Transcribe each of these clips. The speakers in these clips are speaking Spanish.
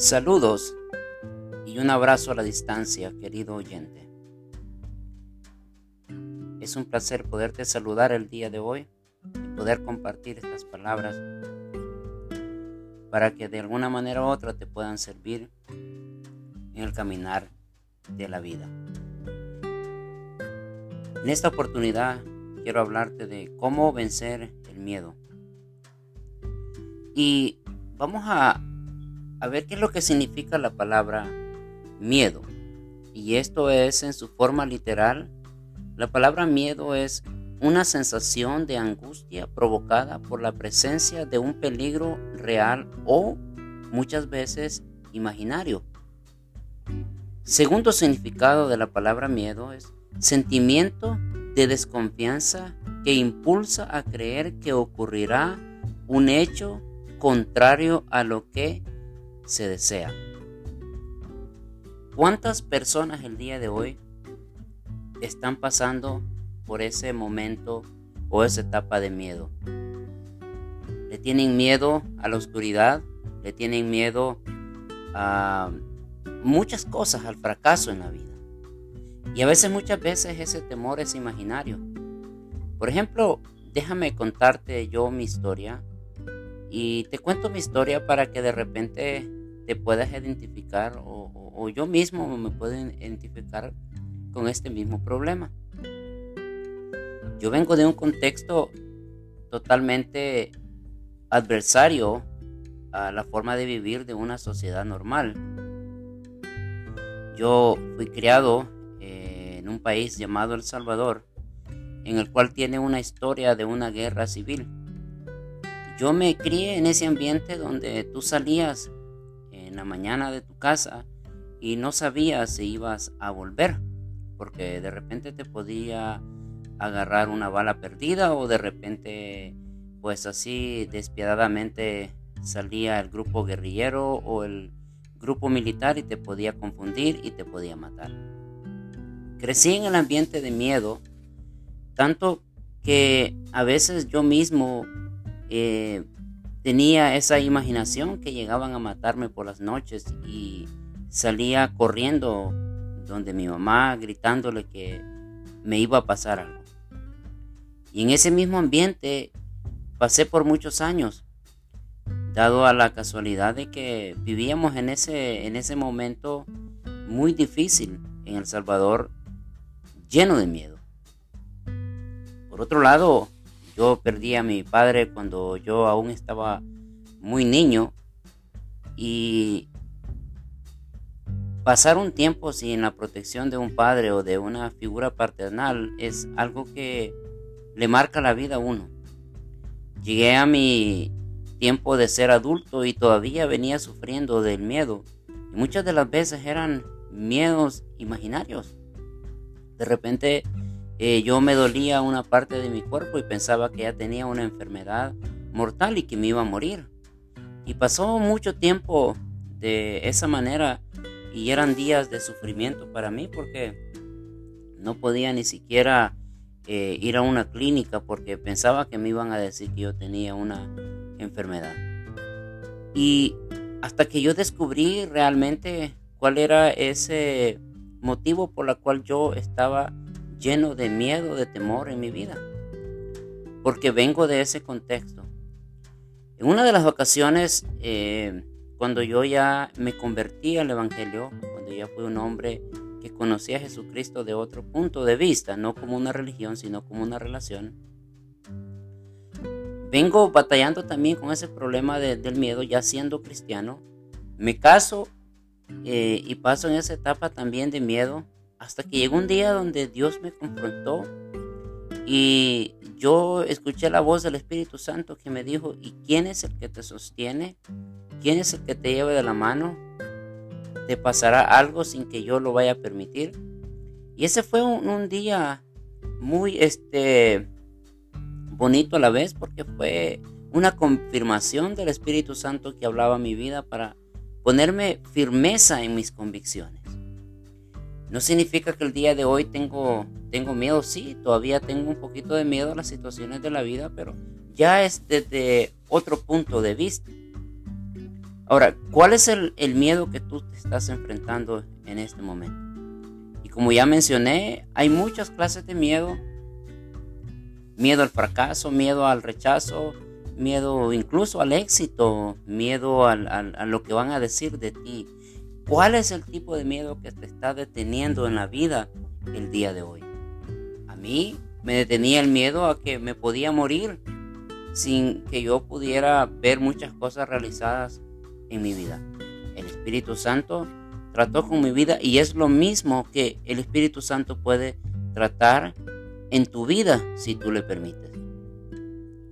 Saludos y un abrazo a la distancia, querido oyente. Es un placer poderte saludar el día de hoy y poder compartir estas palabras para que de alguna manera u otra te puedan servir en el caminar de la vida. En esta oportunidad quiero hablarte de cómo vencer el miedo. Y vamos a, a ver qué es lo que significa la palabra miedo. Y esto es en su forma literal. La palabra miedo es una sensación de angustia provocada por la presencia de un peligro real o muchas veces imaginario. Segundo significado de la palabra miedo es sentimiento de desconfianza que impulsa a creer que ocurrirá un hecho contrario a lo que se desea. ¿Cuántas personas el día de hoy están pasando por ese momento o esa etapa de miedo? Le tienen miedo a la oscuridad, le tienen miedo a muchas cosas, al fracaso en la vida. Y a veces, muchas veces ese temor es imaginario. Por ejemplo, déjame contarte yo mi historia y te cuento mi historia para que de repente te puedas identificar o, yo mismo me puedo identificar con este mismo problema. Yo vengo de un contexto totalmente adversario a la forma de vivir de una sociedad normal. Yo fui criado eh, en un país llamado El Salvador, en el cual tiene una historia de una guerra civil. Yo me crié en ese ambiente donde tú salías en la mañana de tu casa y no sabías si ibas a volver, porque de repente te podía agarrar una bala perdida o de repente pues así despiadadamente salía el grupo guerrillero o el grupo militar y te podía confundir y te podía matar. Crecí en el ambiente de miedo, tanto que a veces yo mismo eh, tenía esa imaginación que llegaban a matarme por las noches y salía corriendo donde mi mamá gritándole que me iba a pasar algo. Y en ese mismo ambiente pasé por muchos años, dado a la casualidad de que vivíamos en ese, en ese momento muy difícil en El Salvador, lleno de miedo. Por otro lado, yo perdí a mi padre cuando yo aún estaba muy niño y pasar un tiempo sin la protección de un padre o de una figura paternal es algo que le marca la vida a uno. Llegué a mi tiempo de ser adulto y todavía venía sufriendo del miedo. Y muchas de las veces eran miedos imaginarios. De repente eh, yo me dolía una parte de mi cuerpo y pensaba que ya tenía una enfermedad mortal y que me iba a morir. Y pasó mucho tiempo de esa manera y eran días de sufrimiento para mí porque no podía ni siquiera eh, ir a una clínica porque pensaba que me iban a decir que yo tenía una enfermedad. Y hasta que yo descubrí realmente cuál era ese motivo por el cual yo estaba lleno de miedo, de temor en mi vida, porque vengo de ese contexto. En una de las ocasiones, eh, cuando yo ya me convertí al Evangelio, cuando ya fui un hombre que conocía a Jesucristo de otro punto de vista, no como una religión, sino como una relación, vengo batallando también con ese problema del miedo, ya siendo cristiano. Me caso eh, y paso en esa etapa también de miedo, hasta que llegó un día donde Dios me confrontó y yo escuché la voz del Espíritu Santo que me dijo, ¿y quién es el que te sostiene? ¿Quién es el que te lleva de la mano? ¿Te pasará algo sin que yo lo vaya a permitir? Y ese fue un, día muy este, bonito a la vez porque fue una confirmación del Espíritu Santo que hablaba mi vida para ponerme firmeza en mis convicciones. No significa que el día de hoy tengo, tengo miedo, sí, todavía tengo un poquito de miedo a las situaciones de la vida, pero ya es desde otro punto de vista. Ahora, ¿cuál es el, miedo que tú te estás enfrentando en este momento? Y como ya mencioné, hay muchas clases de miedo. Miedo al fracaso, miedo al rechazo, miedo incluso al éxito, miedo a lo que van a decir de ti. ¿Cuál es el tipo de miedo que te está deteniendo en la vida el día de hoy? A mí me detenía el miedo a que me podía morir sin que yo pudiera ver muchas cosas realizadas en mi vida. El Espíritu Santo trató con mi vida y es lo mismo que el Espíritu Santo puede tratar en tu vida si tú le permites.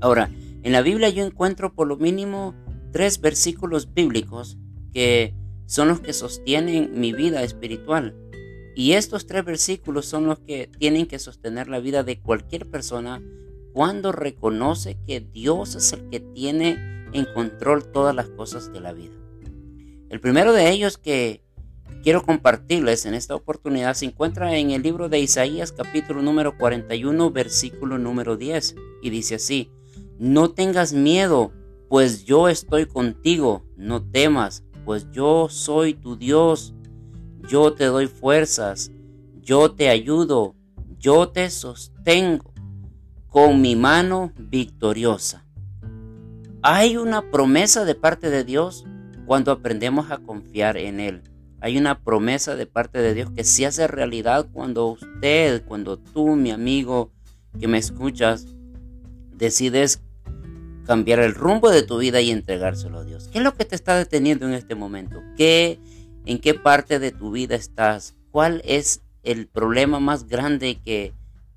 Ahora, en la Biblia yo encuentro por lo mínimo tres versículos bíblicos que son los que sostienen mi vida espiritual. Y estos tres versículos son los que tienen que sostener la vida de cualquier persona cuando reconoce que Dios es el que tiene en control todas las cosas de la vida. El primero de ellos que quiero compartirles en esta oportunidad se encuentra en el libro de Isaías capítulo número 41 versículo número 10 y dice así, no tengas miedo, pues yo estoy contigo, no temas, pues yo soy tu Dios, yo te doy fuerzas, yo te ayudo, yo te sostengo con mi mano victoriosa. Hay una promesa de parte de Dios cuando aprendemos a confiar en Él. Hay una promesa de parte de Dios que se hace realidad cuando usted, cuando tú, mi amigo que me escuchas, decides cambiar el rumbo de tu vida y entregárselo a Dios. ¿Qué es lo que te está deteniendo en este momento? ¿Qué, ¿En qué parte de tu vida estás? ¿Cuál es el problema más grande que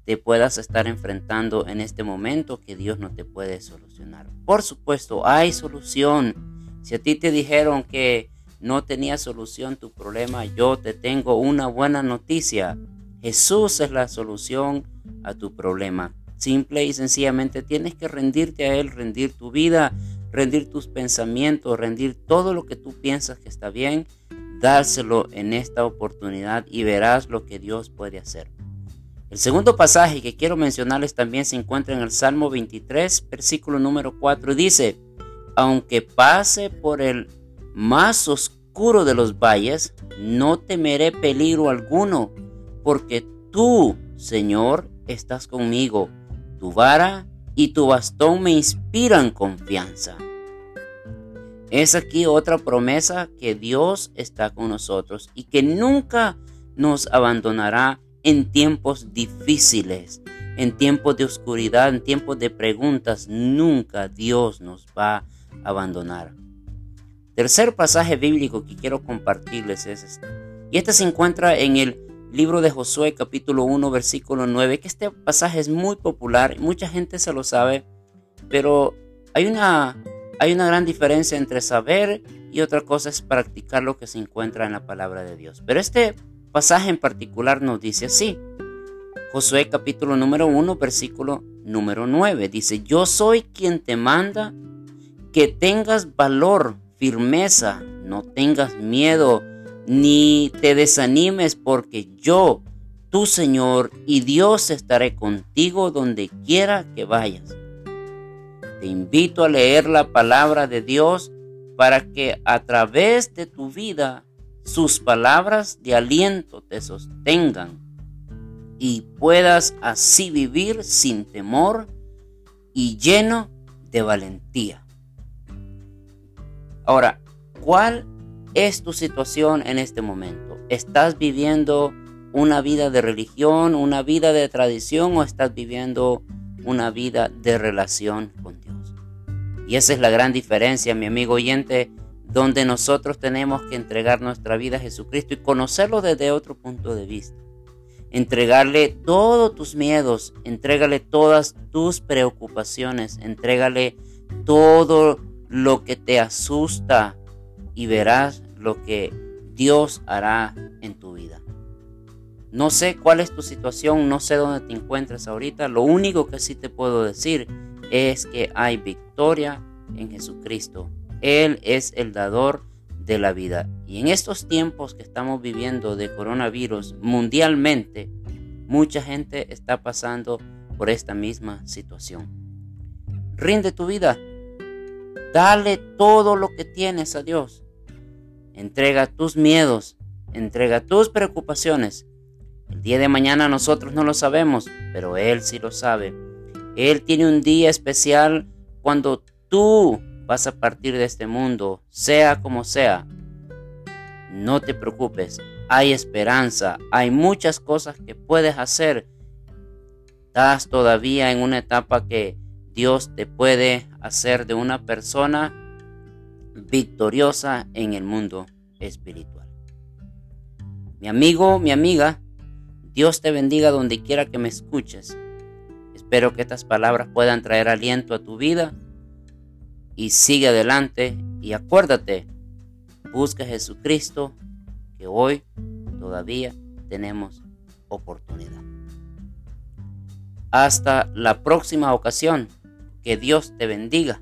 te puedas estar enfrentando en este momento que Dios no te puede solucionar. Por supuesto, hay solución. Si a ti te dijeron que no tenía solución tu problema, yo te tengo una buena noticia. Jesús es la solución a tu problema. Simple y sencillamente tienes que rendirte a Él, rendir tu vida, rendir tus pensamientos, rendir todo lo que tú piensas que está bien, dárselo en esta oportunidad y verás lo que Dios puede hacer. El segundo pasaje que quiero mencionarles también se encuentra en el Salmo 23, versículo número 4. Dice, aunque pase por el más oscuro de los valles, no temeré peligro alguno, porque tú, Señor, estás conmigo. Tu vara y tu bastón me inspiran confianza. Es aquí otra promesa que Dios está con nosotros y que nunca nos abandonará en tiempos difíciles, en tiempos de oscuridad, en tiempos de preguntas, nunca Dios nos va a abandonar. Tercer pasaje bíblico que quiero compartirles es este. Y este se encuentra en el libro de Josué capítulo 1 versículo 9, que este pasaje es muy popular, mucha gente se lo sabe, pero hay una, hay una gran diferencia entre saber y otra cosa es practicar lo que se encuentra en la palabra de Dios. Pero este pasaje en particular nos dice así. Josué capítulo número 1, versículo número 9. Dice, yo soy quien te manda que tengas valor, firmeza, no tengas miedo, ni te desanimes, porque yo, tu Señor y Dios, estaré contigo donde quiera que vayas. Te invito a leer la palabra de Dios para que a través de tu vida sus palabras de aliento te sostengan y puedas así vivir sin temor y lleno de valentía. Ahora, ¿cuál es tu situación en este momento? ¿Estás viviendo una vida de religión, una vida de tradición o estás viviendo una vida de relación con Dios? Y esa es la gran diferencia, mi amigo oyente donde nosotros tenemos que entregar nuestra vida a Jesucristo y conocerlo desde otro punto de vista. Entregarle todos tus miedos, entrégale todas tus preocupaciones, entrégale todo lo que te asusta y verás lo que Dios hará en tu vida. No sé cuál es tu situación, no sé dónde te encuentras ahorita, lo único que sí te puedo decir es que hay victoria en Jesucristo él es el dador de la vida. Y en estos tiempos que estamos viviendo de coronavirus mundialmente, mucha gente está pasando por esta misma situación. Rinde tu vida. Dale todo lo que tienes a Dios. Entrega tus miedos, entrega tus preocupaciones. El día de mañana nosotros no lo sabemos, pero Él sí lo sabe. Él tiene un día especial cuando tú vas a partir de este mundo, sea como sea. No te preocupes, hay esperanza, hay muchas cosas que puedes hacer. Estás todavía en una etapa que Dios te puede hacer de una persona victoriosa en el mundo espiritual. Mi amigo, mi amiga, Dios te bendiga donde quiera que me escuches. Espero que estas palabras puedan traer aliento a tu vida y sigue adelante y acuérdate, busca a Jesucristo que hoy todavía tenemos oportunidad. Hasta la próxima ocasión. Que Dios te bendiga.